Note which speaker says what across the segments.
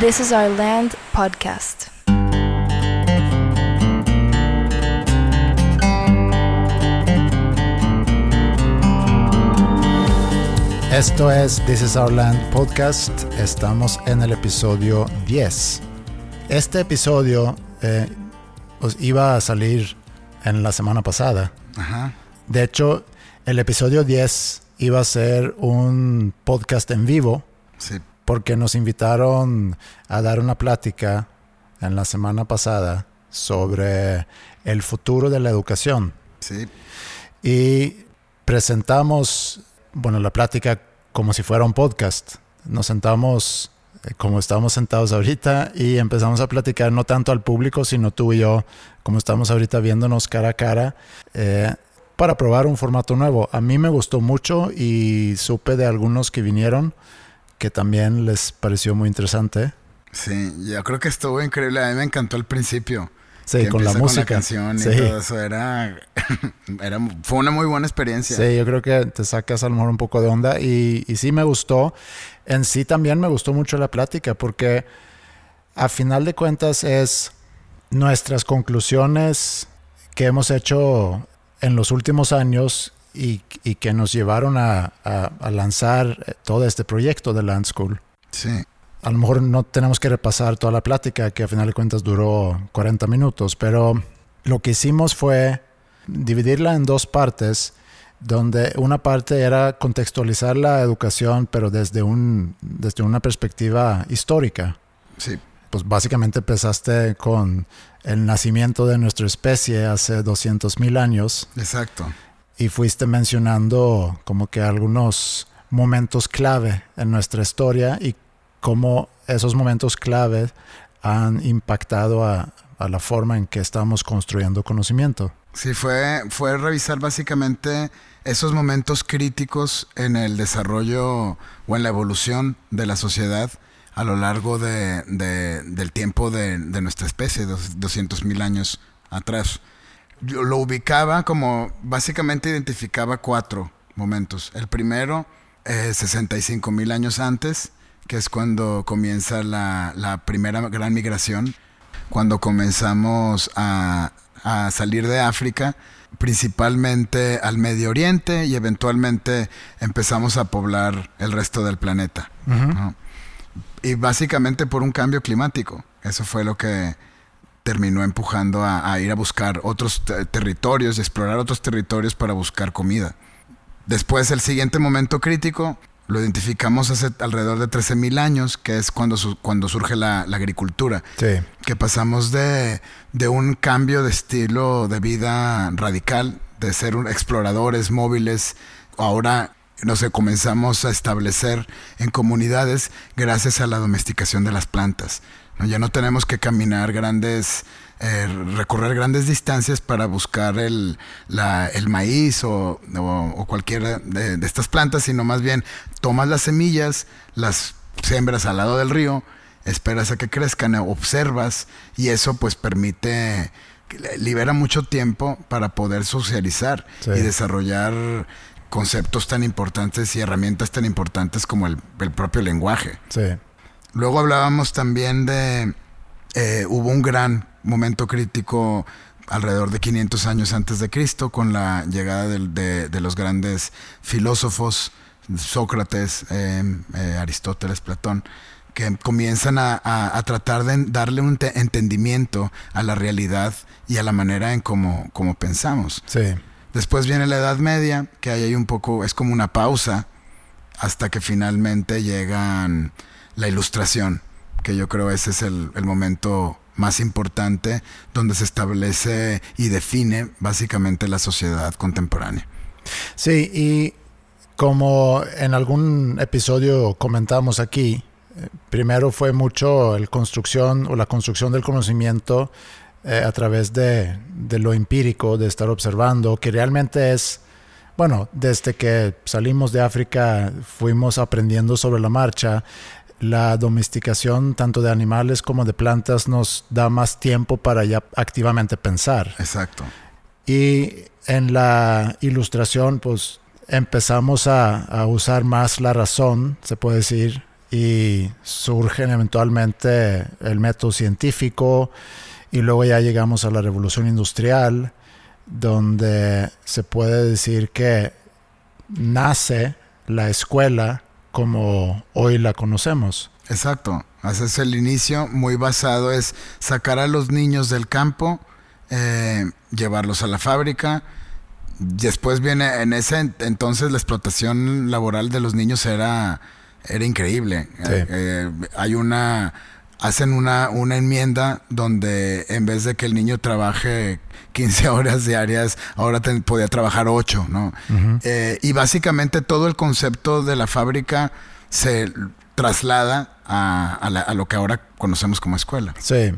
Speaker 1: This is Our Land podcast.
Speaker 2: Esto es This is Our Land podcast. Estamos en el episodio 10. Este episodio eh, pues, iba a salir en la semana pasada.
Speaker 3: Ajá.
Speaker 2: De hecho, el episodio 10 iba a ser un podcast en vivo
Speaker 3: Sí.
Speaker 2: Porque nos invitaron a dar una plática en la semana pasada sobre el futuro de la educación.
Speaker 3: Sí.
Speaker 2: Y presentamos, bueno, la plática como si fuera un podcast. Nos sentamos eh, como estamos sentados ahorita y empezamos a platicar no tanto al público, sino tú y yo, como estamos ahorita viéndonos cara a cara, eh, para probar un formato nuevo. A mí me gustó mucho y supe de algunos que vinieron que también les pareció muy interesante.
Speaker 3: Sí, yo creo que estuvo increíble. A mí me encantó el principio.
Speaker 2: Sí, con la música.
Speaker 3: canción y
Speaker 2: Sí.
Speaker 3: todo eso. Era, era, fue una muy buena experiencia.
Speaker 2: Sí, yo creo que te sacas a lo mejor un poco de onda y, y sí me gustó. En sí también me gustó mucho la plática porque a final de cuentas es nuestras conclusiones que hemos hecho en los últimos años y, y que nos llevaron a, a- a lanzar eh, todo este proyecto de Land School.
Speaker 3: Sí.
Speaker 2: A lo mejor no tenemos que repasar toda la plática, que a final de cuentas duró 40 minutos, pero lo que hicimos fue dividirla en dos partes, donde una parte era contextualizar la educación, pero desde, un, desde una perspectiva histórica.
Speaker 3: Sí.
Speaker 2: Pues básicamente empezaste con el nacimiento de nuestra especie hace 200 mil años
Speaker 3: Exacto.
Speaker 2: Y fuiste mencionando como que algunos momentos clave en nuestra historia y cómo esos momentos clave han impactado a, la forma en que estamos construyendo conocimiento.
Speaker 3: Sí, fue, fue revisar básicamente esos momentos críticos en el desarrollo o en la evolución de la sociedad a lo largo de, de- del tiempo de, nuestra especie, dos- 200 mil años atrás. Yo lo ubicaba como, básicamente identificaba cuatro momentos. El primero, eh, 65 mil años antes, que es cuando comienza la, la primera gran migración, cuando comenzamos a, a salir de África, principalmente al Medio Oriente y eventualmente empezamos a poblar el resto del planeta. ¿no? Y básicamente por un cambio climático. Eso fue lo que terminó empujando a, a ir a buscar otros te- territorios y explorar otros territorios para buscar comida. Después, el siguiente momento crítico lo identificamos hace alrededor de 13.000 años, que es cuando, su- cuando surge la, la agricultura
Speaker 2: Sí,
Speaker 3: que pasamos de, de un cambio de estilo de vida radical, de ser un- exploradores móviles, ahora no sé, comenzamos a establecer en comunidades gracias a la domesticación de las plantas. Ya no tenemos que caminar grandes, eh, recorrer grandes distancias para buscar el, la- el maíz o, o- o cualquiera de, de estas plantas, sino más bien tomas las semillas, las siembras al lado del río, esperas a que crezcan, observas y eso pues permite, libera mucho tiempo para poder socializar
Speaker 2: Sí.
Speaker 3: y desarrollar conceptos tan importantes y herramientas tan importantes como el, el propio lenguaje.
Speaker 2: sí,
Speaker 3: Luego hablábamos también de, eh, hubo un gran momento crítico alrededor de 500 años antes de Cristo con la llegada de, de los grandes filósofos, Sócrates, eh, eh, Aristóteles, Platón, que comienzan a, a- a tratar de darle un te- entendimiento a la realidad y a la manera en cómo cómo pensamos.
Speaker 2: sí,
Speaker 3: Después viene la Edad Media, que ahí hay un poco, es como una pausa, hasta que finalmente llegan la Ilustración, que yo creo ese es el, el momento más importante donde se establece y define básicamente la sociedad contemporánea.
Speaker 2: Sí, y como en algún episodio comentamos aquí, eh, primero fue mucho el construcción o la construcción del conocimiento eh, a través de, de lo empírico, de estar observando, que realmente es, bueno, desde que salimos de África fuimos aprendiendo sobre la marcha. La domesticación tanto de animales como de plantas nos da más tiempo para ya activamente pensar.
Speaker 3: Exacto.
Speaker 2: Y en la ilustración, pues empezamos a, a usar más la razón, se puede decir, y surgen eventualmente el método científico y luego ya llegamos a la revolución industrial donde se puede decir que nace la escuela como hoy la conocemos.
Speaker 3: Exacto, ese es el inicio muy basado es sacar a los niños del campo, eh, llevarlos a la fábrica. Después viene, en ese entonces la explotación laboral de los niños era, era increíble. Eh, eh, hay una, hacen una, una enmienda donde en vez de que el niño trabaje 15 horas diarias, ahora podía trabajar 8, ¿no? y básicamente todo el concepto de la fábrica se traslada a, lo que ahora conocemos como escuela.
Speaker 2: Sí.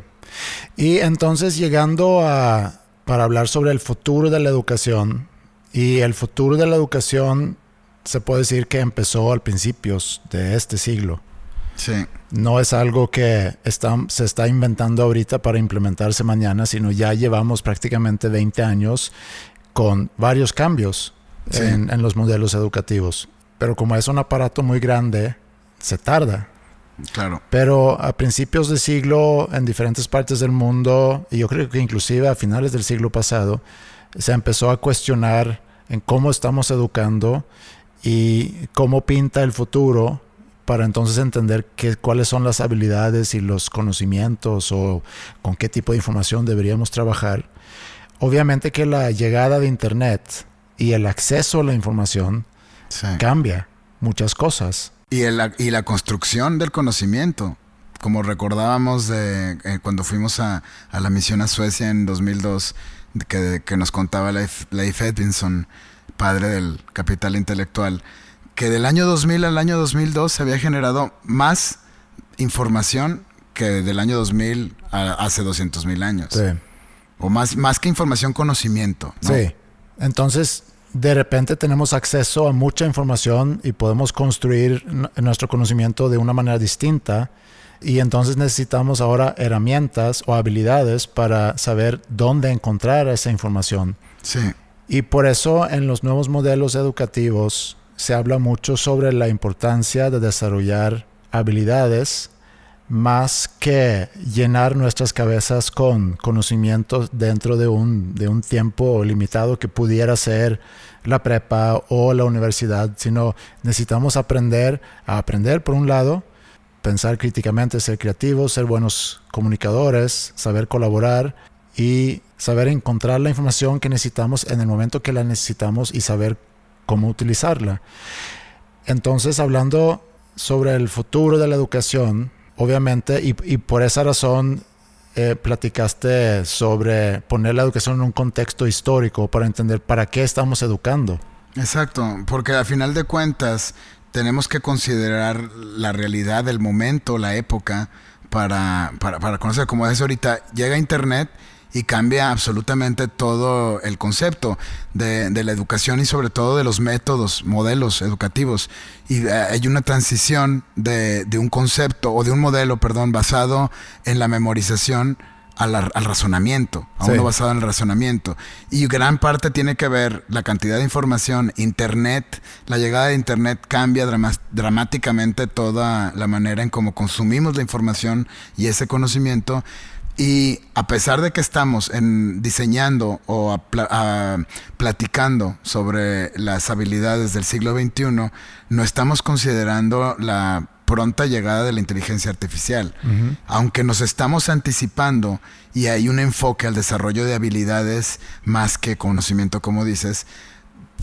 Speaker 2: Y entonces llegando a, para hablar sobre el futuro de la educación, y el futuro de la educación se puede decir que empezó al principios de este siglo.
Speaker 3: Sí.
Speaker 2: No es algo que está, se está inventando ahorita para implementarse mañana, sino ya llevamos prácticamente 20 años con varios cambios en, en los modelos educativos. Pero como es un aparato muy grande, se tarda.
Speaker 3: Claro.
Speaker 2: Pero a principios de siglo, en diferentes partes del mundo, y yo creo que inclusive a finales del siglo pasado, se empezó a cuestionar en cómo estamos educando y cómo pinta el futuro para entonces entender qué, cuáles son las habilidades y los conocimientos o con qué tipo de información deberíamos trabajar. Obviamente que la llegada de Internet y el acceso a la información cambia muchas cosas.
Speaker 3: Y, y la construcción del conocimiento, como recordábamos de eh, cuando fuimos a, la misión a Suecia en 2002, que, que nos contaba Leif, Leif, Edvinson, padre del capital intelectual, que del año 2000 al año 2002 se había generado más información que del año 2000 a hace 200 mil años.
Speaker 2: Sí.
Speaker 3: O más, más que información, conocimiento.
Speaker 2: Sí. Entonces, de repente tenemos acceso a mucha información y podemos construir nuestro conocimiento de una manera distinta y entonces necesitamos ahora herramientas o habilidades para saber dónde encontrar esa información.
Speaker 3: Sí.
Speaker 2: Y por eso en los nuevos modelos educativos se habla mucho sobre la importancia de desarrollar habilidades más que llenar nuestras cabezas con conocimientos dentro de un, de un tiempo limitado que pudiera ser la prepa o la universidad, sino necesitamos aprender a aprender por un lado, pensar críticamente, ser creativos, ser buenos comunicadores, saber colaborar y saber encontrar la información que necesitamos en el momento que la necesitamos y saber cómo utilizarla. Entonces, hablando sobre el futuro de la educación, obviamente, y, por esa razón eh, platicaste sobre poner la educación en un contexto histórico para entender para qué estamos educando.
Speaker 3: Exacto, porque a final de cuentas tenemos que considerar la realidad del momento, la época, para, para, para conocer, como es ahorita, llega Internet y cambia absolutamente todo el concepto de, la educación y sobre todo de los métodos, modelos educativos. Y eh, hay una transición de, un concepto o de un modelo, perdón, basado en la memorización al, razonamiento, a uno basado en el razonamiento. Y gran parte tiene que ver la cantidad de información, Internet, la llegada de Internet cambia dramáticamente toda la manera en cómo consumimos la información y ese conocimiento y a pesar de que estamos en, diseñando o platicando sobre las habilidades del siglo XXI, no estamos considerando la pronta llegada de la inteligencia artificial. Aunque nos estamos anticipando y hay un enfoque al desarrollo de habilidades más que conocimiento, como dices,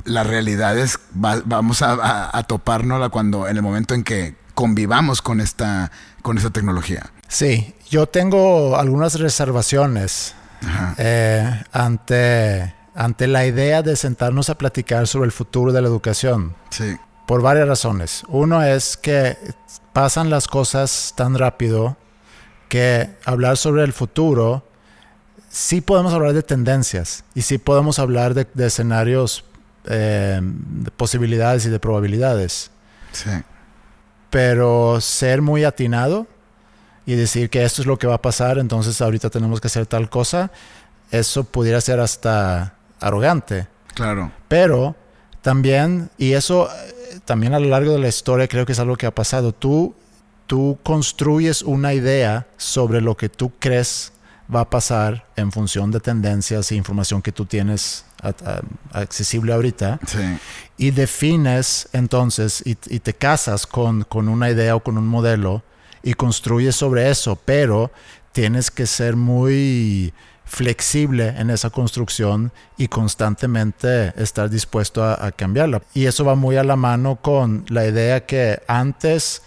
Speaker 3: la realidad es, vamos a, a, topárnosla cuando, en el momento en que convivamos con esta, con esta tecnología.
Speaker 2: Sí, yo tengo algunas reservaciones eh, ante, ante la idea de sentarnos a platicar sobre el futuro de la educación.
Speaker 3: Sí.
Speaker 2: Por varias razones. Uno es que pasan las cosas tan rápido que hablar sobre el futuro, sí podemos hablar de tendencias y sí podemos hablar de, escenarios, eh, de posibilidades y de probabilidades.
Speaker 3: Sí.
Speaker 2: Pero ser muy atinado y decir que esto es lo que va a pasar, entonces ahorita tenemos que hacer tal cosa, eso pudiera ser hasta arrogante.
Speaker 3: Claro.
Speaker 2: Pero también, y eso eh, también a lo largo de la historia creo que es algo que ha pasado, tú tú construyes una idea sobre lo que tú crees va a pasar en función de tendencias e información que tú tienes accesible ahorita. Y defines entonces y, te casas con, con, una idea o con un modelo y construyes sobre eso, pero tienes que ser muy flexible en esa construcción y constantemente estar dispuesto a, cambiarla. Y eso va muy a la mano con la idea que antes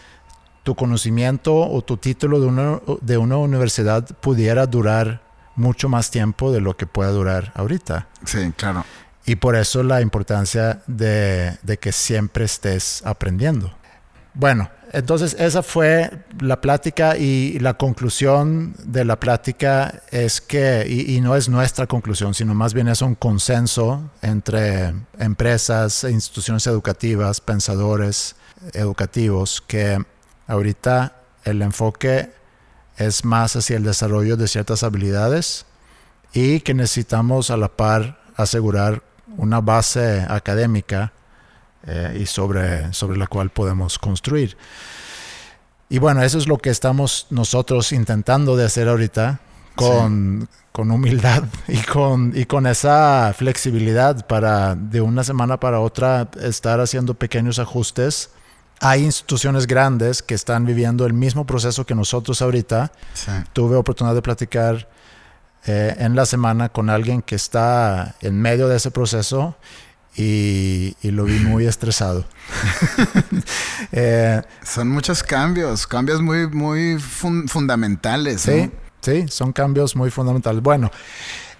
Speaker 2: tu conocimiento o tu título de una, de una universidad pudiera durar mucho más tiempo de lo que pueda durar ahorita.
Speaker 3: Sí, claro.
Speaker 2: Y por eso la importancia de, de que siempre estés aprendiendo. Bueno, entonces esa fue la plática y la conclusión de la plática es que, y, no es nuestra conclusión, sino más bien es un consenso entre empresas, instituciones educativas, pensadores educativos, que ahorita el enfoque es más hacia el desarrollo de ciertas habilidades y que necesitamos a la par asegurar una base académica eh, y sobre, sobre la cual podemos construir. Y bueno, eso es lo que estamos nosotros intentando de hacer ahorita con, con humildad y con, y con esa flexibilidad para de una semana para otra estar haciendo pequeños ajustes. Hay instituciones grandes que están viviendo el mismo proceso que nosotros ahorita. Tuve oportunidad de platicar eh, en la semana con alguien que está en medio de ese proceso y, lo vi muy estresado.
Speaker 3: Eh, son muchos cambios, cambios muy, muy fundamentales.
Speaker 2: Sí, sí, son cambios muy fundamentales. Bueno,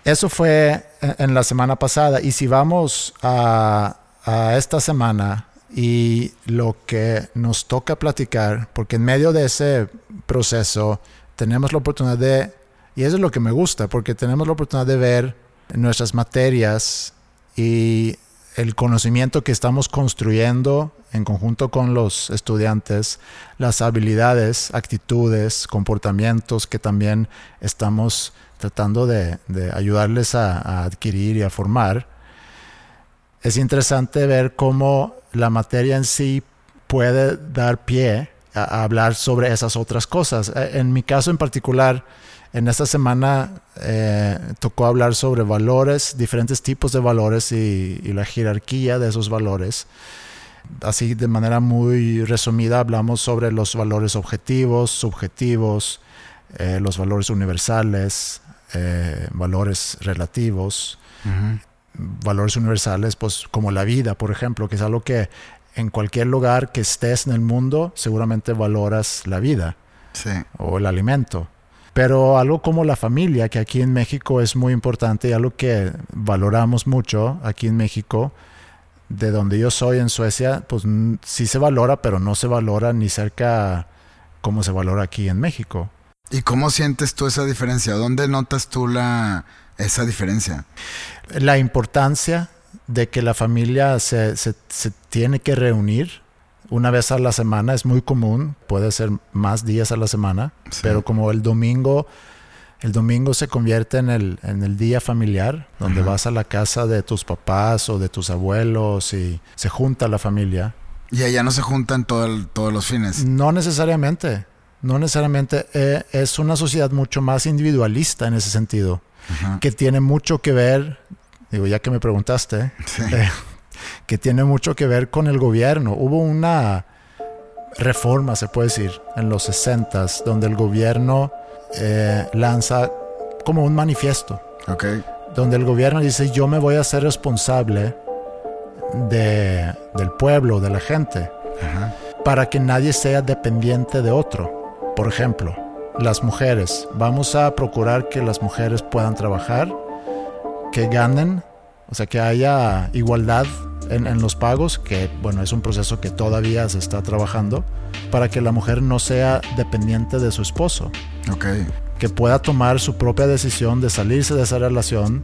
Speaker 2: eso fue en la semana pasada y si vamos a, a esta semana y lo que nos toca platicar, porque en medio de ese proceso tenemos la oportunidad de, y eso es lo que me gusta, porque tenemos la oportunidad de ver nuestras materias y el conocimiento que estamos construyendo en conjunto con los estudiantes, las habilidades, actitudes, comportamientos que también estamos tratando de, ayudarles a, adquirir y a formar. Es interesante ver cómo la materia en sí puede dar pie a hablar sobre esas otras cosas. En mi caso en particular, en esta semana eh, tocó hablar sobre valores, diferentes tipos de valores y, la jerarquía de esos valores. Así de manera muy resumida hablamos sobre los valores objetivos, subjetivos, eh, los valores universales, eh, valores relativos. Valores universales, pues como la vida, por ejemplo, que es algo que en cualquier lugar que estés en el mundo seguramente valoras la vida o el alimento. Pero algo como la familia, que aquí en México es muy importante y algo que valoramos mucho aquí en México, de donde yo soy en Suecia, pues sí se valora, pero no se valora ni cerca como se valora aquí en México.
Speaker 3: ¿Y cómo sientes tú esa diferencia? ¿Dónde notas tú la, esa diferencia?
Speaker 2: La importancia de que la familia se, se, se tiene que reunir una vez a la semana es muy común, puede ser más días a la semana, pero como el domingo, el domingo se convierte en el, en el día familiar, donde vas a la casa de tus papás o de tus abuelos y se junta la familia.
Speaker 3: Y allá no se juntan todos los fines.
Speaker 2: No necesariamente, no necesariamente. Eh, es una sociedad mucho más individualista en ese sentido, que tiene mucho que ver, digo, ya que me preguntaste, eh, que tiene mucho que ver con el gobierno. Hubo una reforma, se puede decir, en los 60 donde el gobierno eh, lanza como un manifiesto. Donde el gobierno dice, yo me voy a ser responsable de, del pueblo, de la gente, para que nadie sea dependiente de otro. Por ejemplo, las mujeres. Vamos a procurar que las mujeres puedan trabajar, que ganen, o sea, que haya igualdad en, los pagos, que bueno, es un proceso que todavía se está trabajando, para que la mujer no sea dependiente de su esposo.
Speaker 3: Okay.
Speaker 2: Que pueda tomar su propia decisión de salirse de esa relación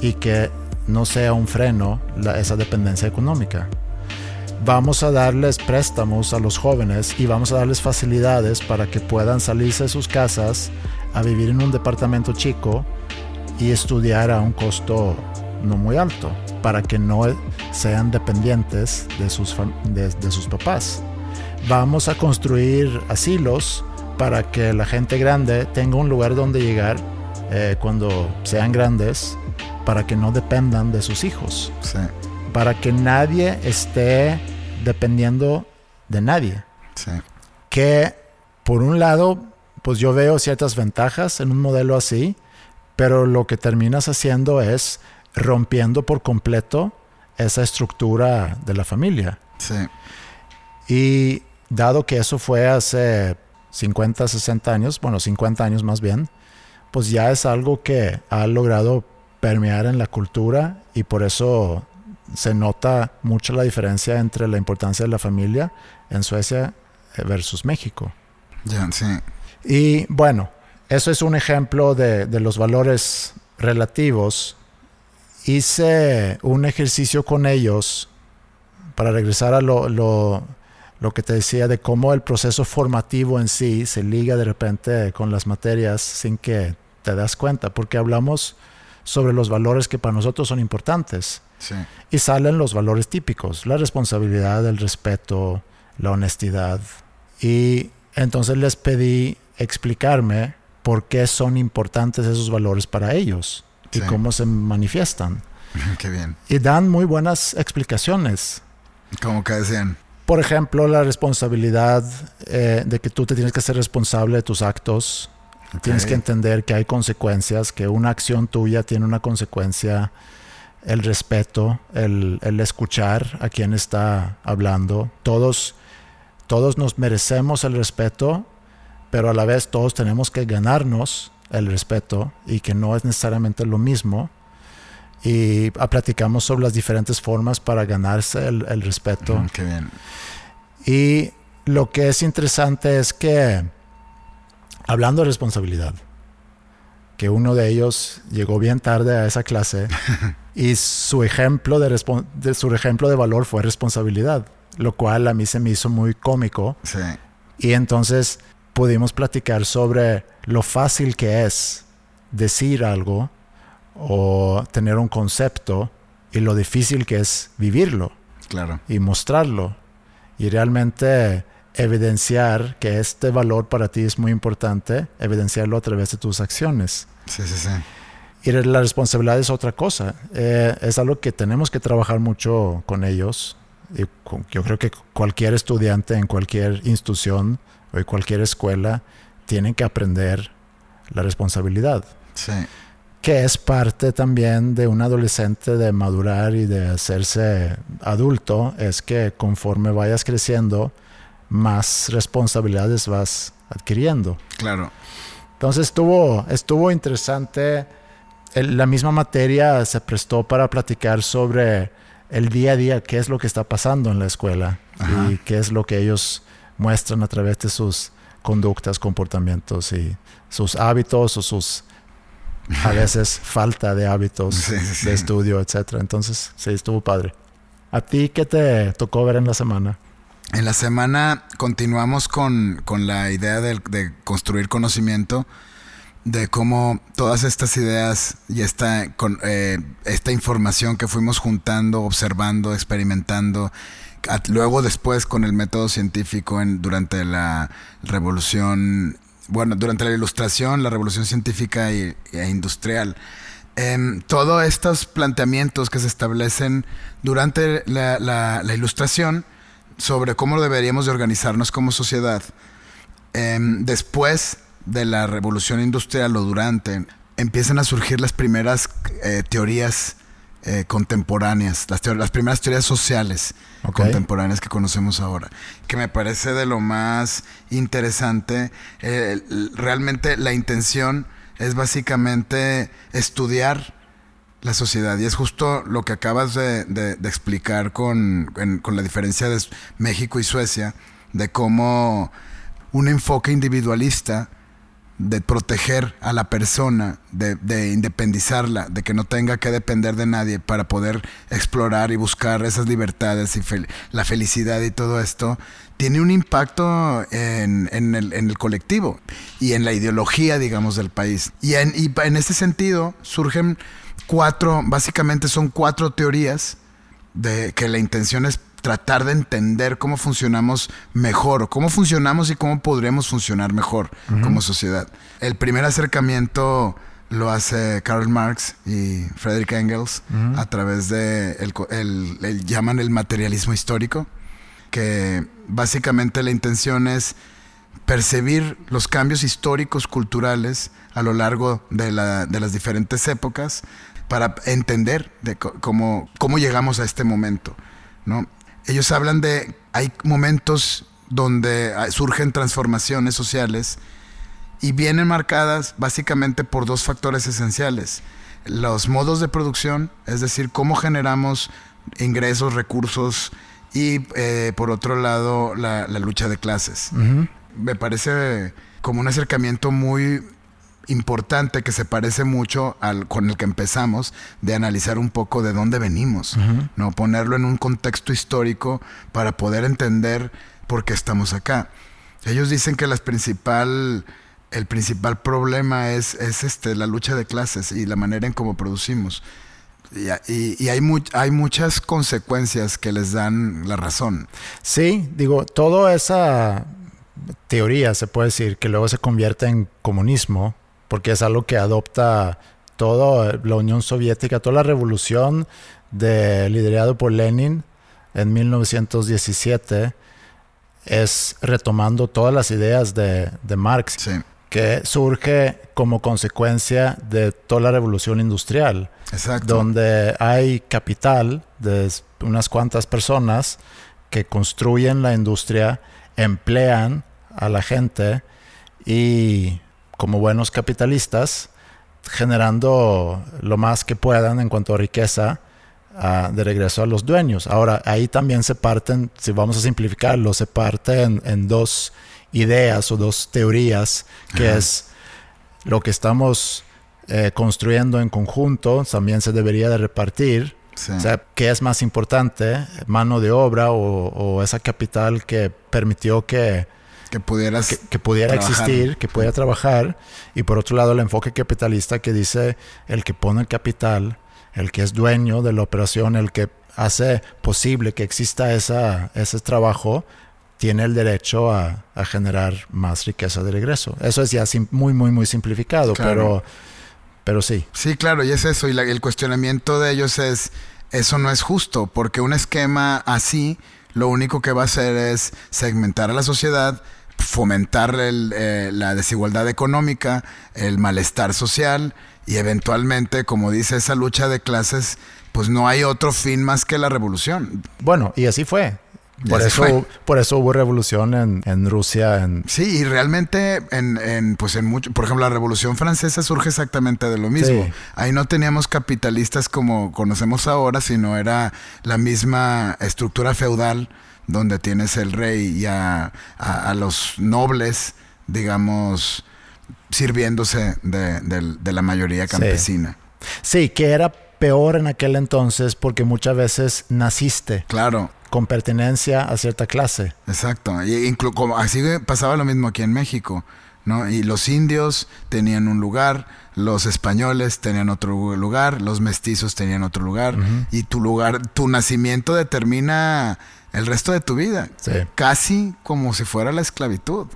Speaker 2: y que no sea un freno esa dependencia económica. Vamos a darles préstamos a los jóvenes y vamos a darles facilidades para que puedan salirse de sus casas a vivir en un departamento chico y estudiar a un costo no muy alto para que no sean dependientes de sus, de, sus papás. vamos a construir asilos para que la gente grande tenga un lugar donde llegar eh, cuando sean grandes, para que no dependan de sus hijos,
Speaker 3: Sí,
Speaker 2: para que nadie esté dependiendo de nadie.
Speaker 3: sí,
Speaker 2: Que por un lado, pues yo veo ciertas ventajas en un modelo así, pero lo que terminas haciendo es rompiendo por completo esa estructura de la familia.
Speaker 3: sí,
Speaker 2: Y dado que eso fue hace 50, 60 años, bueno, 50 años más bien, pues ya es algo que ha logrado permear en la cultura y por eso se nota mucho la diferencia entre la importancia de la familia en Suecia eh, versus México.
Speaker 3: ya, sí,
Speaker 2: Y bueno, eso es un ejemplo de, de los valores relativos. Hice un ejercicio con ellos para regresar a lo, lo- lo que te decía de cómo el proceso formativo en sí se liga de repente con las materias sin que te das cuenta, porque hablamos sobre los valores que para nosotros son importantes.
Speaker 3: sí,
Speaker 2: Y salen los valores típicos, la responsabilidad, el respeto, la honestidad. Y entonces les pedí explicarme por qué son importantes esos valores para ellos y
Speaker 3: Sí.
Speaker 2: cómo se manifiestan.
Speaker 3: qué bien.
Speaker 2: Y dan muy buenas explicaciones.
Speaker 3: Como que decían,
Speaker 2: Por ejemplo, la responsabilidad eh, de que tú te tienes que ser responsable de tus actos. Tienes que entender que hay consecuencias, que una acción tuya tiene una consecuencia. El respeto, el, el escuchar a quien está hablando. Todos, todos nos merecemos el respeto, pero a la vez todos tenemos que ganarnos el respeto y que no es necesariamente lo mismo. Y ah, platicamos sobre las diferentes formas para ganarse el, el respeto.
Speaker 3: "Mm, qué bien.
Speaker 2: Y lo que es interesante es que, hablando de responsabilidad, que uno de ellos llegó bien tarde a esa clase y su ejemplo de, de- su ejemplo de valor fue responsabilidad, lo cual a mí se me hizo muy cómico.
Speaker 3: Sí,
Speaker 2: Y entonces pudimos platicar sobre lo fácil que es decir algo o tener un concepto y lo difícil que es vivirlo
Speaker 3: claro.
Speaker 2: y mostrarlo y realmente evidenciar que este valor para ti es muy importante, evidenciarlo a través de tus acciones.
Speaker 3: Sí, sí, sí.
Speaker 2: Y la responsabilidad es otra cosa. Eh, es algo que tenemos que trabajar mucho con ellos. Y con- yo creo que cualquier estudiante en cualquier institución en cualquier escuela tiene que aprender la responsabilidad
Speaker 3: Sí,
Speaker 2: que es parte también de un adolescente de madurar y de hacerse adulto, es que conforme vayas creciendo, más responsabilidades vas adquiriendo.
Speaker 3: claro.
Speaker 2: Entonces estuvo, estuvo interesante. El- la misma materia se prestó para platicar sobre el día a día, qué es lo que está pasando en la escuela
Speaker 3: Ajá.
Speaker 2: y qué es lo que ellos muestran a través de sus conductas, comportamientos y sus hábitos o sus a veces falta de hábitos
Speaker 3: Sí,
Speaker 2: de estudio, etcétera. Entonces, sí, estuvo padre. ¿A ti qué te tocó ver en la semana?
Speaker 3: En la semana continuamos con, con la idea de, de construir conocimiento, de cómo todas estas ideas y esta, con, eh, esta información que fuimos juntando, observando, experimentando, luego después con el método científico en, durante la revolución, bueno, durante la ilustración, la revolución científica e industrial. Em, todos estos planteamientos que se establecen durante la ilustración sobre cómo deberíamos de organizarnos como sociedad, em, después de la revolución industrial o durante, empiezan a surgir las primeras eh, teorías eh, contemporáneas, las, las primeras teorías sociales contemporáneas que conocemos ahora, que me parece de lo más interesante. Eh, realmente la intención es básicamente estudiar la sociedad y es justo lo que acabas de, de- de explicar con, en- con la diferencia de México y Suecia, de cómo un enfoque individualista de proteger a la persona, de, de independizarla, de que no tenga que depender de nadie para poder explorar y buscar esas libertades y la felicidad y todo esto, tiene un impacto en, el, colectivo y en la ideología, digamos, del país. Y en, y en ese sentido surgen cuatro, básicamente son cuatro teorías de que la intención es tratar de entender cómo funcionamos mejor, cómo funcionamos y cómo podríamos funcionar mejor como sociedad. El primer acercamiento lo hace Karl Marx y Friedrich Engels a través de el, llaman el materialismo histórico, que básicamente la intención es percibir los cambios históricos culturales a lo largo de, las diferentes épocas para entender de cómo, cómo llegamos a este momento. ¿no? Ellos hablan de, hay momentos donde surgen transformaciones sociales y vienen marcadas básicamente por dos factores esenciales. Los modos de producción, es decir, cómo generamos ingresos, recursos y eh, por otro lado la, lucha de clases. Me parece como un acercamiento muy importante que se parece mucho al con el que empezamos de analizar un poco de dónde venimos, no ponerlo en un contexto histórico para poder entender por qué estamos acá. Ellos dicen que las principal el principal problema es, es este, la lucha de clases y la manera en cómo producimos. Y, y, hay, hay muchas consecuencias que les dan la razón.
Speaker 2: Sí, digo, toda esa teoría, se puede decir, que luego se convierte en comunismo, porque es algo que adopta toda la Unión Soviética, toda la revolución de, liderado por Lenin en 1917, es retomando todas las ideas de, de Marx.
Speaker 3: Sí
Speaker 2: que surge como consecuencia de toda la revolución industrial.
Speaker 3: Exacto.
Speaker 2: Donde hay capital de unas cuantas personas que construyen la industria, emplean a la gente y como buenos capitalistas, generando lo más que puedan en cuanto a riqueza ah, de regreso a los dueños. Ahora, ahí también se parten, si vamos a simplificarlo, se parten en dos ideas o dos teorías, que es lo que estamos eh, construyendo en conjunto, también se debería de repartir. O sea, ¿qué es más importante? ¿Mano de obra o, esa capital que permitió que,
Speaker 3: que, pudieras
Speaker 2: que, pudiera existir, que pudiera trabajar? Y por otro lado, el enfoque capitalista que dice el que pone el capital, el que es dueño de la operación, el que hace posible que exista esa, ese trabajo, tiene el derecho a, generar más riqueza de regreso. Eso es ya muy, muy, muy simplificado, pero, pero sí.
Speaker 3: Sí, claro, y es eso. Y el cuestionamiento de ellos es, eso no es justo, porque un esquema así lo único que va a hacer es segmentar a la sociedad, fomentar eh, la desigualdad económica, el malestar social y eventualmente, como dice esa lucha de clases, pues no hay otro fin más que la revolución.
Speaker 2: Bueno, y así fue. Por eso, por eso hubo revolución en, en Rusia. En...
Speaker 3: Sí, y realmente en, en, pues en mucho, por ejemplo, la revolución francesa surge exactamente de lo mismo. Ahí no teníamos capitalistas como conocemos ahora, sino era la misma estructura feudal donde tienes el rey y a, a, los nobles, digamos, sirviéndose de, de, la mayoría campesina.
Speaker 2: sí, que era peor en aquel entonces porque muchas veces naciste.
Speaker 3: Claro
Speaker 2: con pertenencia a cierta clase.
Speaker 3: Exacto. Y como así pasaba lo mismo aquí en México, ¿no? Y los indios tenían un lugar, los españoles tenían otro lugar, los mestizos tenían otro lugar, y tu lugar, tu nacimiento determina el resto de tu vida. Casi como si fuera la esclavitud.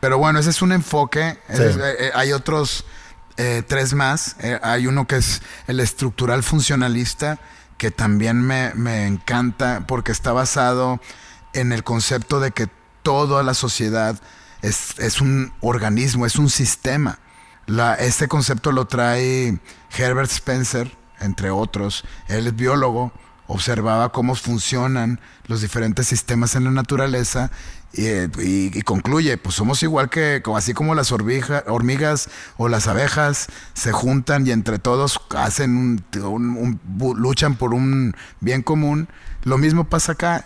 Speaker 3: Pero bueno, ese es un enfoque. Eh, eh, hay otros eh, tres más. hay uno que es el estructural funcionalista que también me, encanta porque está basado en el concepto de que toda la sociedad es, un organismo, es un sistema. este concepto lo trae Herbert Spencer, entre otros. Él es biólogo, observaba cómo funcionan los diferentes sistemas en la naturaleza y, concluye, pues somos igual que, así como las hormigas o las abejas se juntan y entre todos hacen un, luchan por un bien común, lo mismo pasa acá.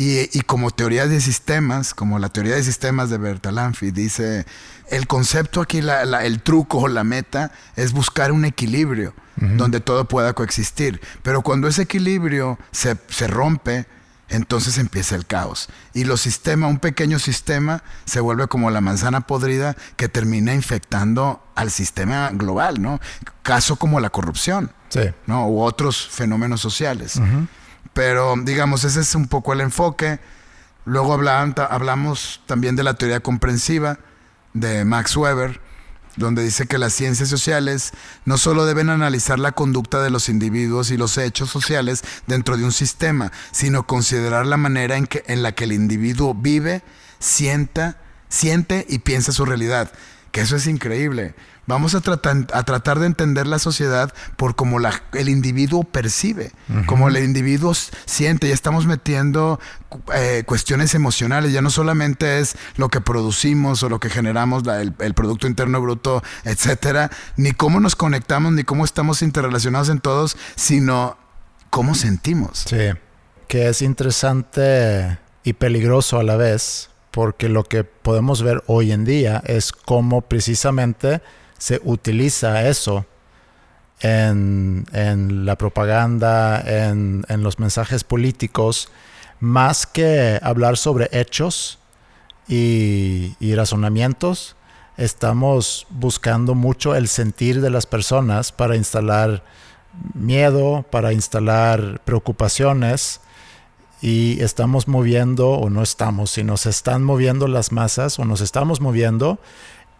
Speaker 3: Y, como teoría de sistemas, como la teoría de sistemas de Bertalanffy, dice, el concepto aquí, el truco o la meta es buscar un equilibrio donde todo pueda coexistir. Pero cuando ese equilibrio se, se rompe, entonces empieza el caos. Y los sistemas, un pequeño sistema, se vuelve como la manzana podrida que termina infectando al sistema global, ¿no? Caso como la corrupción,
Speaker 2: sí.
Speaker 3: ¿no? U otros fenómenos sociales. Pero digamos, ese es un poco el enfoque. Luego hablamos también de la teoría comprensiva de Max Weber, donde dice que las ciencias sociales no solo deben analizar la conducta de los individuos y los hechos sociales dentro de un sistema, sino considerar la manera en, que, en la que el individuo vive, sienta, siente y piensa su realidad. Que eso es increíble. Vamos a tratar, a tratar de entender la sociedad por cómo la, el individuo percibe, como el individuo siente. Ya estamos metiendo eh, cuestiones emocionales, ya no solamente es lo que producimos o lo que generamos, el, Producto Interno Bruto, etcétera, ni cómo nos conectamos, ni cómo estamos interrelacionados en todos, sino cómo sentimos.
Speaker 2: Sí, que es interesante y peligroso a la vez, porque lo que podemos ver hoy en día es cómo precisamente se utiliza eso en, la propaganda, en, los mensajes políticos, más que hablar sobre hechos y, razonamientos, estamos buscando mucho el sentir de las personas para instalar miedo, para instalar preocupaciones y estamos moviendo, o no estamos, si nos están moviendo las masas o nos estamos moviendo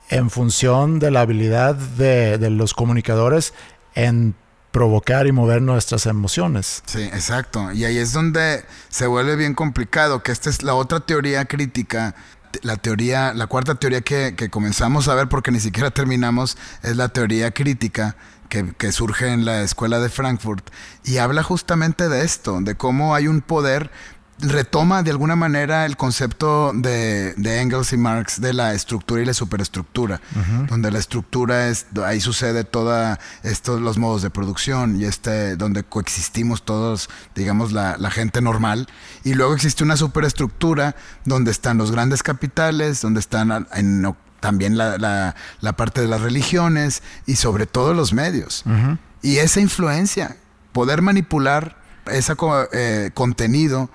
Speaker 2: en función de la habilidad de, los comunicadores en provocar y mover nuestras emociones.
Speaker 3: Sí, exacto. Y ahí es donde se vuelve bien complicado, que esta es la otra teoría crítica. La teoría, la cuarta teoría que, comenzamos a ver porque ni siquiera terminamos es la teoría crítica que, que, surge en la escuela de Frankfurt y habla justamente de esto, de cómo hay un poder retoma de alguna manera el concepto de, Engels y Marx de la estructura y la superestructura, donde la estructura es, ahí sucede todos estos los modos de producción y este, donde coexistimos todos, digamos, la, gente normal, y luego existe una superestructura donde están los grandes capitales, donde están también la, parte de las religiones y sobre todo los medios. Y esa influencia, poder manipular ese eh, contenido,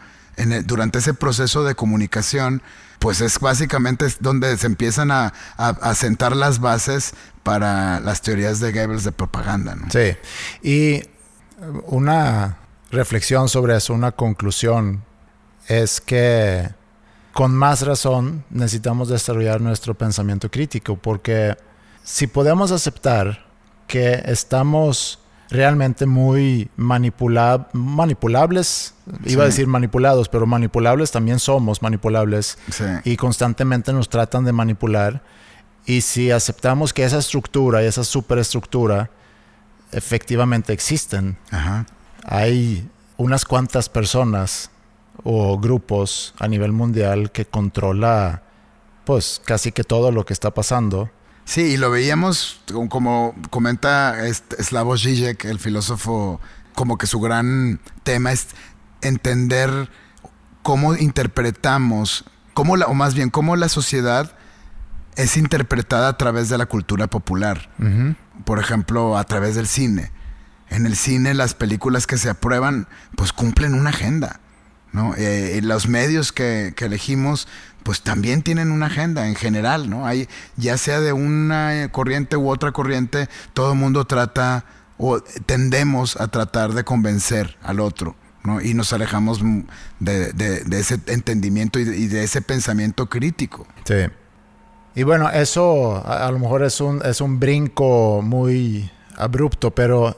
Speaker 3: durante ese proceso de comunicación, pues es básicamente donde se empiezan a, sentar las bases para las teorías de Goebbels de propaganda.
Speaker 2: Sí, y una reflexión sobre eso, una conclusión, es que con más razón necesitamos desarrollar nuestro pensamiento crítico, porque si podemos aceptar que estamos realmente muy manipulables. Iba a decir manipulados, pero manipulables también somos manipulables. Y constantemente nos tratan de manipular. Y si aceptamos que esa estructura y esa superestructura efectivamente existen, hay unas cuantas personas o grupos a nivel mundial que controla pues casi que todo lo que está pasando
Speaker 3: Sí, y lo veíamos, como comenta Slavoj Žižek, el filósofo, como que su gran tema es entender cómo interpretamos, cómo la, o más bien cómo la sociedad es interpretada a través de la cultura popular. Por ejemplo, a través del cine. En el cine las películas que se aprueban pues cumplen una agenda. ¿No? Eh, los medios que, que, elegimos pues también tienen una agenda en general, ¿no? Hay, ya sea de una corriente u otra corriente, todo el mundo trata o tendemos a tratar de convencer al otro, ¿no? Y nos alejamos de, ese entendimiento y de, ese pensamiento crítico.
Speaker 2: Sí. Y bueno, eso a, a, lo mejor es un, es un brinco muy abrupto, pero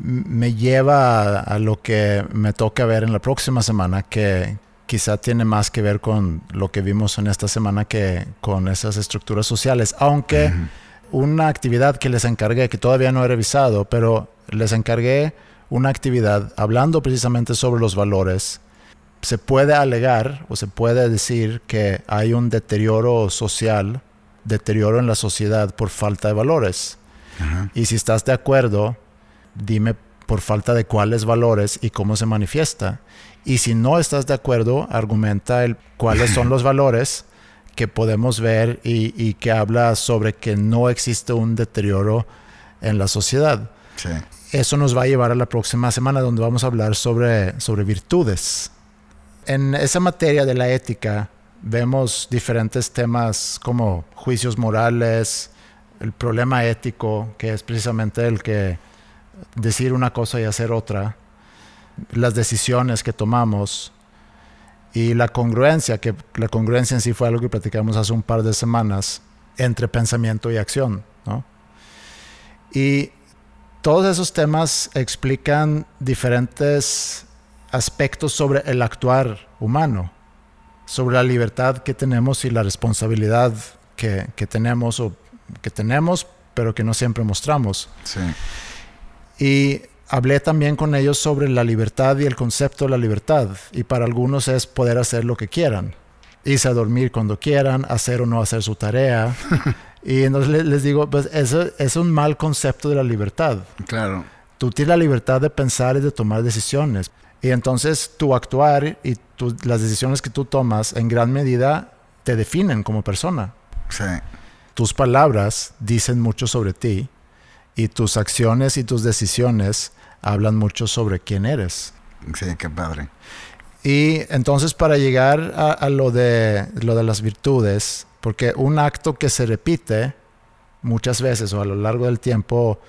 Speaker 2: me lleva a, lo que me toca ver en la próxima semana, que, quizá tiene más que ver con lo que vimos en esta semana que con esas estructuras sociales, aunque una actividad que les encargué, que todavía no he revisado, pero les encargué una actividad hablando precisamente sobre los valores, se puede alegar o se puede decir que hay un deterioro social, deterioro en la sociedad por falta de valores. Y si estás de acuerdo, dime por falta de cuáles valores y cómo se manifiesta. Y si no estás de acuerdo, argumenta el, cuáles son los valores que podemos ver y, que habla sobre que no existe un deterioro en la sociedad. Eso nos va a llevar a la próxima semana donde vamos a hablar sobre, sobre virtudes. En esa materia de la ética vemos diferentes temas como juicios morales, el problema ético, que es precisamente el que decir una cosa y hacer otra, las decisiones que tomamos y la congruencia, que la congruencia en sí fue algo que platicamos hace un par de semanas entre pensamiento y acción, ¿no? Y todos esos temas explican diferentes aspectos sobre el actuar humano, sobre la libertad que tenemos y la responsabilidad que, que tenemos o que tenemos, pero que no siempre mostramos.
Speaker 3: Sí.
Speaker 2: Y hablé también con ellos sobre la libertad y el concepto de la libertad. Y para algunos es poder hacer lo que quieran. Irse a dormir cuando quieran, hacer o no hacer su tarea. y entonces les, digo, pues eso es un mal concepto de la libertad.
Speaker 3: Claro.
Speaker 2: Tú tienes la libertad de pensar y de tomar decisiones. Y entonces tu actuar y tu- las decisiones que tú tomas en gran medida te definen como persona.
Speaker 3: Sí.
Speaker 2: Tus palabras dicen mucho sobre ti y tus acciones y tus decisiones hablan mucho sobre quién eres.
Speaker 3: Sí, qué padre.
Speaker 2: Y entonces para llegar a, a lo, de, lo de las virtudes, porque un acto que se repite muchas veces o a lo largo del tiempo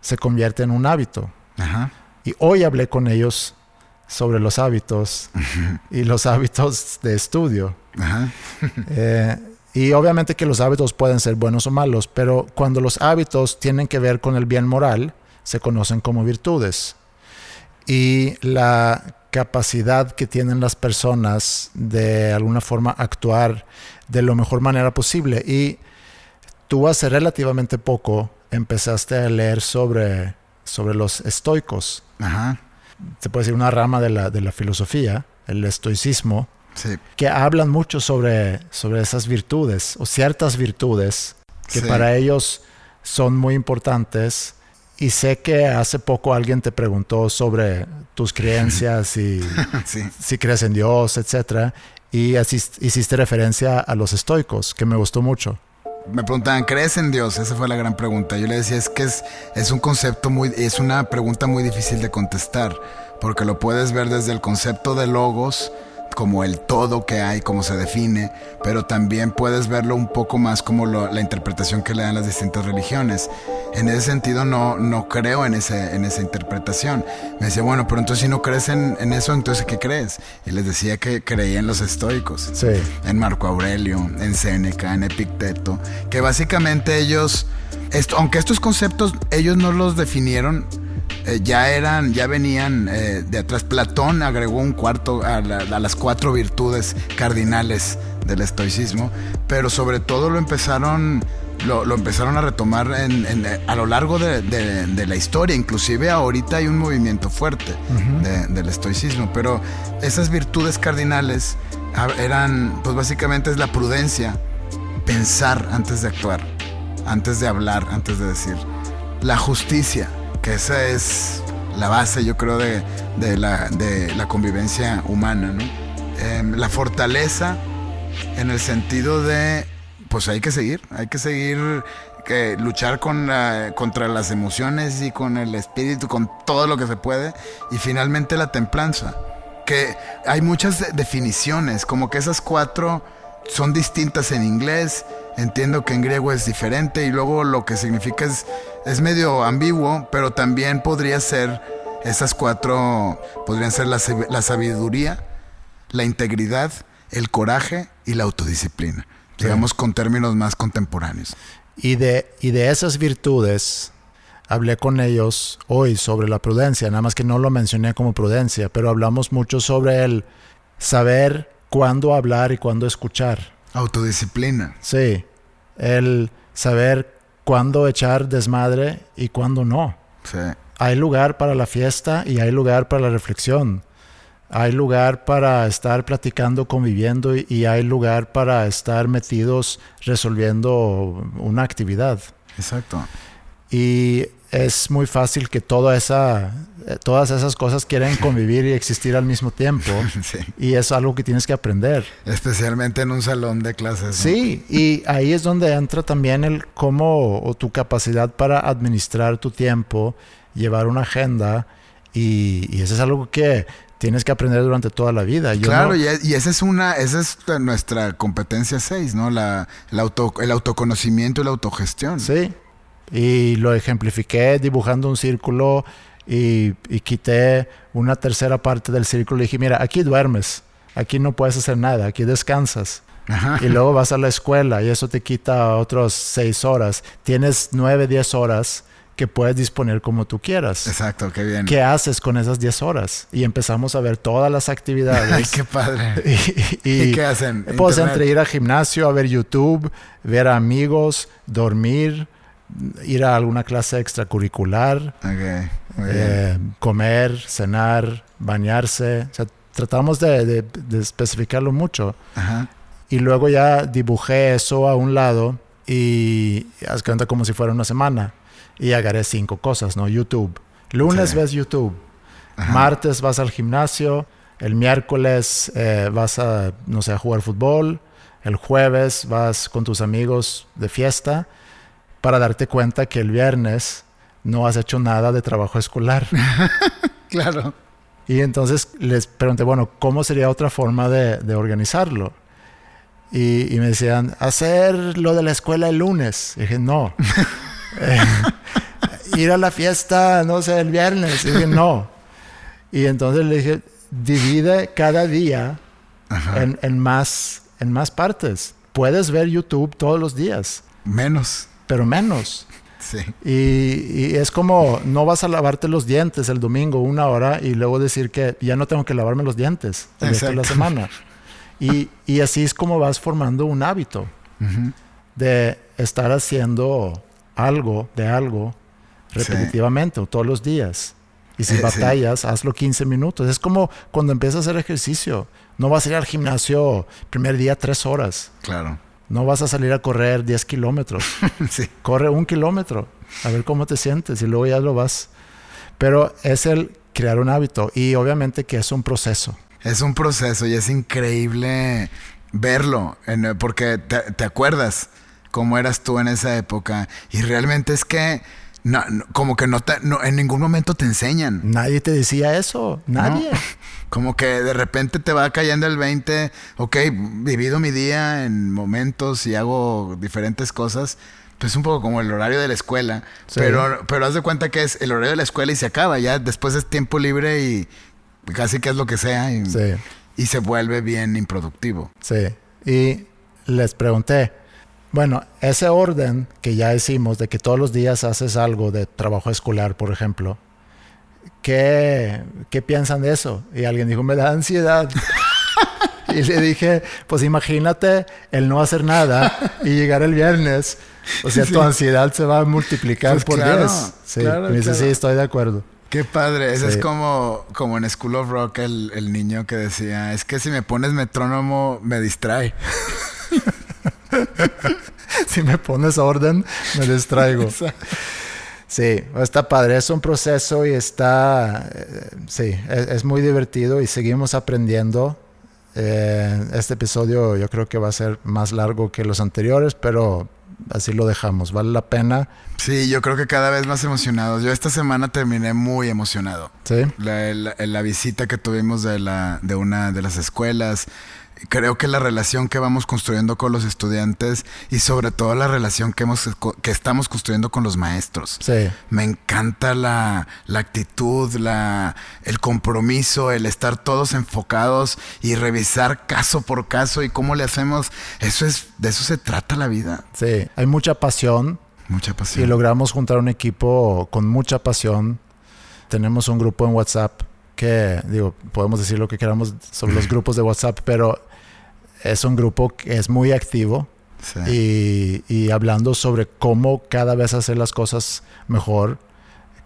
Speaker 2: se convierte en un hábito.
Speaker 3: Ajá.
Speaker 2: Y hoy hablé con ellos sobre los hábitos y los hábitos de estudio.
Speaker 3: Ajá.
Speaker 2: Eh, y obviamente que los hábitos pueden ser buenos o malos, pero cuando los hábitos tienen que ver con el bien moral, se conocen como virtudes. Y la capacidad que tienen las personas de alguna forma actuar de la mejor manera posible. Y tú hace relativamente poco empezaste a leer sobre, sobre los estoicos.
Speaker 3: Ajá.
Speaker 2: Se puede decir una rama de la, de la filosofía, el estoicismo
Speaker 3: Sí.
Speaker 2: que hablan mucho sobre, sobre esas virtudes o ciertas virtudes que
Speaker 3: Sí.
Speaker 2: para ellos son muy importantes. Y sé que hace poco alguien te preguntó sobre tus creencias y
Speaker 3: Sí.
Speaker 2: si crees en Dios, etcétera, y hiciste referencia a los estoicos, que me gustó mucho.
Speaker 3: Me preguntaban, ¿crees en Dios? Esa fue la gran pregunta. Yo le decía, es que es, es un concepto muy, es una pregunta muy difícil de contestar, porque lo puedes ver desde el concepto de logos, como el todo que hay, cómo se define, pero también puedes verlo un poco más como lo- la interpretación que le dan las distintas religiones. En ese sentido no, no creo en, ese, en esa interpretación. Me decía, bueno, pero entonces si no crees en, en eso, entonces ¿qué crees? Y les decía que creía en los estoicos
Speaker 2: Sí,
Speaker 3: en Marco Aurelio, en Séneca, en Epicteto, que básicamente ellos, esto, aunque estos conceptos ellos no los definieron, eh, ya eran, ya venían eh, de atrás. Platón agregó un cuarto a, la- a las cuatro virtudes cardinales del estoicismo, pero sobre todo lo empezaron, lo, lo empezaron a retomar en- en- a lo largo de, de- de la historia. Inclusive ahorita hay un movimiento fuerte de- del estoicismo, pero esas virtudes cardinales a- eran, pues básicamente es la prudencia, pensar antes de actuar, antes de hablar, antes de decir. La justicia, que esa es la base, yo creo, de, de la, de la convivencia humana, ¿no? Em, la fortaleza en el sentido de, pues hay que seguir, hay que seguir, que luchar con la- contra las emociones y con el espíritu, con todo lo que se puede, y finalmente la templanza, que hay muchas de- definiciones, como que esas cuatro son distintas en inglés, entiendo que en griego es diferente, y luego lo que significa es, es medio ambiguo, pero también podría ser, esas cuatro podrían ser la, la sabiduría, la integridad, el coraje y la autodisciplina.
Speaker 2: Sí.
Speaker 3: Digamos con términos más contemporáneos.
Speaker 2: Y de, y de esas virtudes, hablé con ellos hoy sobre la prudencia, nada más que no lo mencioné como prudencia, pero hablamos mucho sobre el saber cuándo hablar y cuándo escuchar.
Speaker 3: Autodisciplina.
Speaker 2: Sí, el saber cuándo echar desmadre y cuándo no.
Speaker 3: Sí.
Speaker 2: Hay lugar para la fiesta y hay lugar para la reflexión. Hay lugar para estar platicando, conviviendo y, y hay lugar para estar metidos resolviendo una actividad.
Speaker 3: Exacto.
Speaker 2: Y es muy fácil que toda esa, eh, todas esas cosas quieren convivir y existir al mismo tiempo.
Speaker 3: Sí.
Speaker 2: Y es algo que tienes que aprender.
Speaker 3: Especialmente en un salón de clases. ¿no?
Speaker 2: Sí, y ahí es donde entra también el cómo o tu capacidad para administrar tu tiempo, llevar una agenda y, y eso es algo que tienes que aprender durante toda la vida. Yo
Speaker 3: Claro,
Speaker 2: no-
Speaker 3: y, y esa es una, esa es nuestra competencia 6, ¿no? La, el, auto, el autoconocimiento y la autogestión.
Speaker 2: Sí, y lo ejemplifiqué dibujando un círculo y, y quité una tercera parte del círculo y dije, mira, aquí duermes, aquí no puedes hacer nada, aquí descansas.
Speaker 3: Ajá.
Speaker 2: Y luego vas a la escuela y eso te quita otros seis horas. Tienes nueve, diez horas que puedes disponer como tú quieras.
Speaker 3: Exacto, qué bien.
Speaker 2: ¿Qué haces con esas 10 horas? Y empezamos a ver todas las actividades.
Speaker 3: Ay, qué padre.
Speaker 2: y, y-
Speaker 3: ¿Y qué hacen?
Speaker 2: Pues
Speaker 3: Internet.
Speaker 2: entre ir al gimnasio, a ver YouTube, ver amigos, dormir, ir a alguna clase extracurricular, eh, comer, cenar, bañarse. O sea, tratamos de, de- de especificarlo mucho.
Speaker 3: Ajá.
Speaker 2: Y luego ya dibujé eso a un lado y haz cuenta como si fuera una semana. Y agarré cinco cosas, ¿no? YouTube. Lunes
Speaker 3: Sí.
Speaker 2: ves YouTube.
Speaker 3: Ajá.
Speaker 2: Martes vas al gimnasio. El miércoles eh, vas a, no sé, a jugar fútbol. El jueves vas con tus amigos de fiesta para darte cuenta que el viernes no has hecho nada de trabajo escolar.
Speaker 3: Claro.
Speaker 2: Y entonces les pregunté, bueno, ¿cómo sería otra forma de, de organizarlo? Y, y me decían, hacer lo de la escuela el lunes. Y dije, no. Eh, ir a la fiesta, no sé, el viernes. Y dije, no. Y entonces le dije, divide cada día
Speaker 3: Ajá.
Speaker 2: en, en más, en más partes. Puedes ver YouTube todos los días,
Speaker 3: Menos.
Speaker 2: Pero menos.
Speaker 3: Sí.
Speaker 2: Y, y es como, no vas a lavarte los dientes el domingo una hora y luego decir que ya no tengo que lavarme los dientes el resto de la semana. Y, y así es como vas formando un hábito de estar haciendo algo de algo repetitivamente o todos los días. Y si
Speaker 3: Eh, sí.
Speaker 2: batallas, hazlo 15 minutos. Es como cuando empiezas a hacer ejercicio. No vas a ir al gimnasio primer día tres horas.
Speaker 3: Claro.
Speaker 2: No vas a salir a correr 10 kilómetros.
Speaker 3: sí.
Speaker 2: Corre un kilómetro, a ver cómo te sientes y luego ya lo vas. Pero es el crear un hábito y obviamente que es un proceso.
Speaker 3: Es un proceso y es increíble verlo, en- porque te, te acuerdas cómo eras tú en esa época y realmente es que no, no- como que no, te, no en ningún momento te enseñan.
Speaker 2: Nadie te decía eso, nadie.
Speaker 3: ¿no? Como que de repente te va cayendo el 20, ok, divido mi día en momentos y hago diferentes cosas. Pues un poco como el horario de la escuela,
Speaker 2: Sí.
Speaker 3: pero, pero haz de cuenta que es el horario de la escuela y se acaba, ya después es tiempo libre y casi que es lo que sea y,
Speaker 2: Sí,
Speaker 3: y se vuelve bien improductivo.
Speaker 2: sí. Y les pregunté, bueno, ese orden que ya hicimos de que todos los días haces algo de trabajo escolar, por ejemplo, ¿qué, qué piensan de eso? Y alguien dijo, me da ansiedad. y le dije, pues imagínate el no hacer nada y llegar el viernes. O sea, tu ansiedad se va a multiplicar
Speaker 3: Pues
Speaker 2: por
Speaker 3: claro,
Speaker 2: 10. Sí,
Speaker 3: claro,
Speaker 2: me dice,
Speaker 3: claro.
Speaker 2: sí, estoy de acuerdo.
Speaker 3: Qué padre, ese
Speaker 2: Sí.
Speaker 3: es como, como en School of Rock el, el niño que decía, es que si me pones metrónomo me distrae.
Speaker 2: si me pones orden, me distraigo. Sí, está padre, es un proceso y está, eh, sí, es, es muy divertido y seguimos aprendiendo. Eh, este episodio yo creo que va a ser más largo que los anteriores, pero así lo dejamos, vale la pena.
Speaker 3: Sí, yo creo que cada vez más emocionados. Yo esta semana terminé muy emocionado.
Speaker 2: Sí,
Speaker 3: La, la- la visita que tuvimos de, la, de una de las escuelas, creo que la relación que vamos construyendo con los estudiantes y sobre todo la relación que, hemos, que estamos construyendo con los maestros.
Speaker 2: sí,
Speaker 3: Me encanta la, la actitud, la, el compromiso, el estar todos enfocados y revisar caso por caso y cómo le hacemos. Eso es, de eso se trata la vida.
Speaker 2: sí. Hay mucha pasión
Speaker 3: Mucha
Speaker 2: y
Speaker 3: pasión.
Speaker 2: logramos juntar un equipo con mucha pasión. Tenemos un grupo en WhatsApp que, digo, podemos decir lo que queramos sobre los grupos de WhatsApp, pero es un grupo que es muy activo
Speaker 3: Sí.
Speaker 2: y, y hablando sobre cómo cada vez hacer las cosas mejor,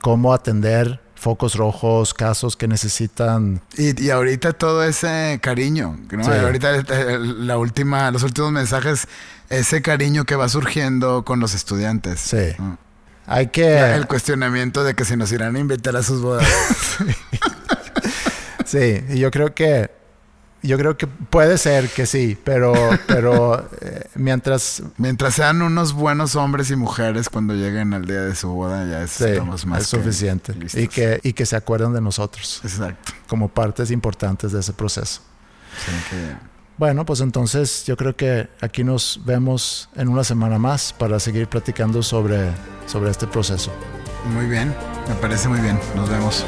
Speaker 2: cómo atender focos rojos, casos que necesitan.
Speaker 3: Y, y ahorita todo ese cariño, ¿no?
Speaker 2: Sí.
Speaker 3: ahorita eh, la última, los últimos mensajes, ese cariño que va surgiendo con los estudiantes.
Speaker 2: Sí.
Speaker 3: ¿no?
Speaker 2: Hay que...
Speaker 3: El cuestionamiento de que si nos irán a invitar a sus bodas.
Speaker 2: Sí, y yo creo que yo creo que puede ser que sí, pero pero eh, mientras
Speaker 3: Mientras sean unos buenos hombres y mujeres cuando lleguen al día de su boda, ya
Speaker 2: sí,
Speaker 3: estamos más
Speaker 2: es
Speaker 3: que
Speaker 2: suficiente
Speaker 3: listos.
Speaker 2: y que y que se acuerden de nosotros
Speaker 3: Exacto.
Speaker 2: como partes importantes de ese proceso.
Speaker 3: Sí, bien.
Speaker 2: Bueno, pues entonces yo creo que aquí nos vemos en una semana más para seguir platicando sobre sobre este proceso.
Speaker 3: Muy bien. Me parece muy bien. Nos vemos.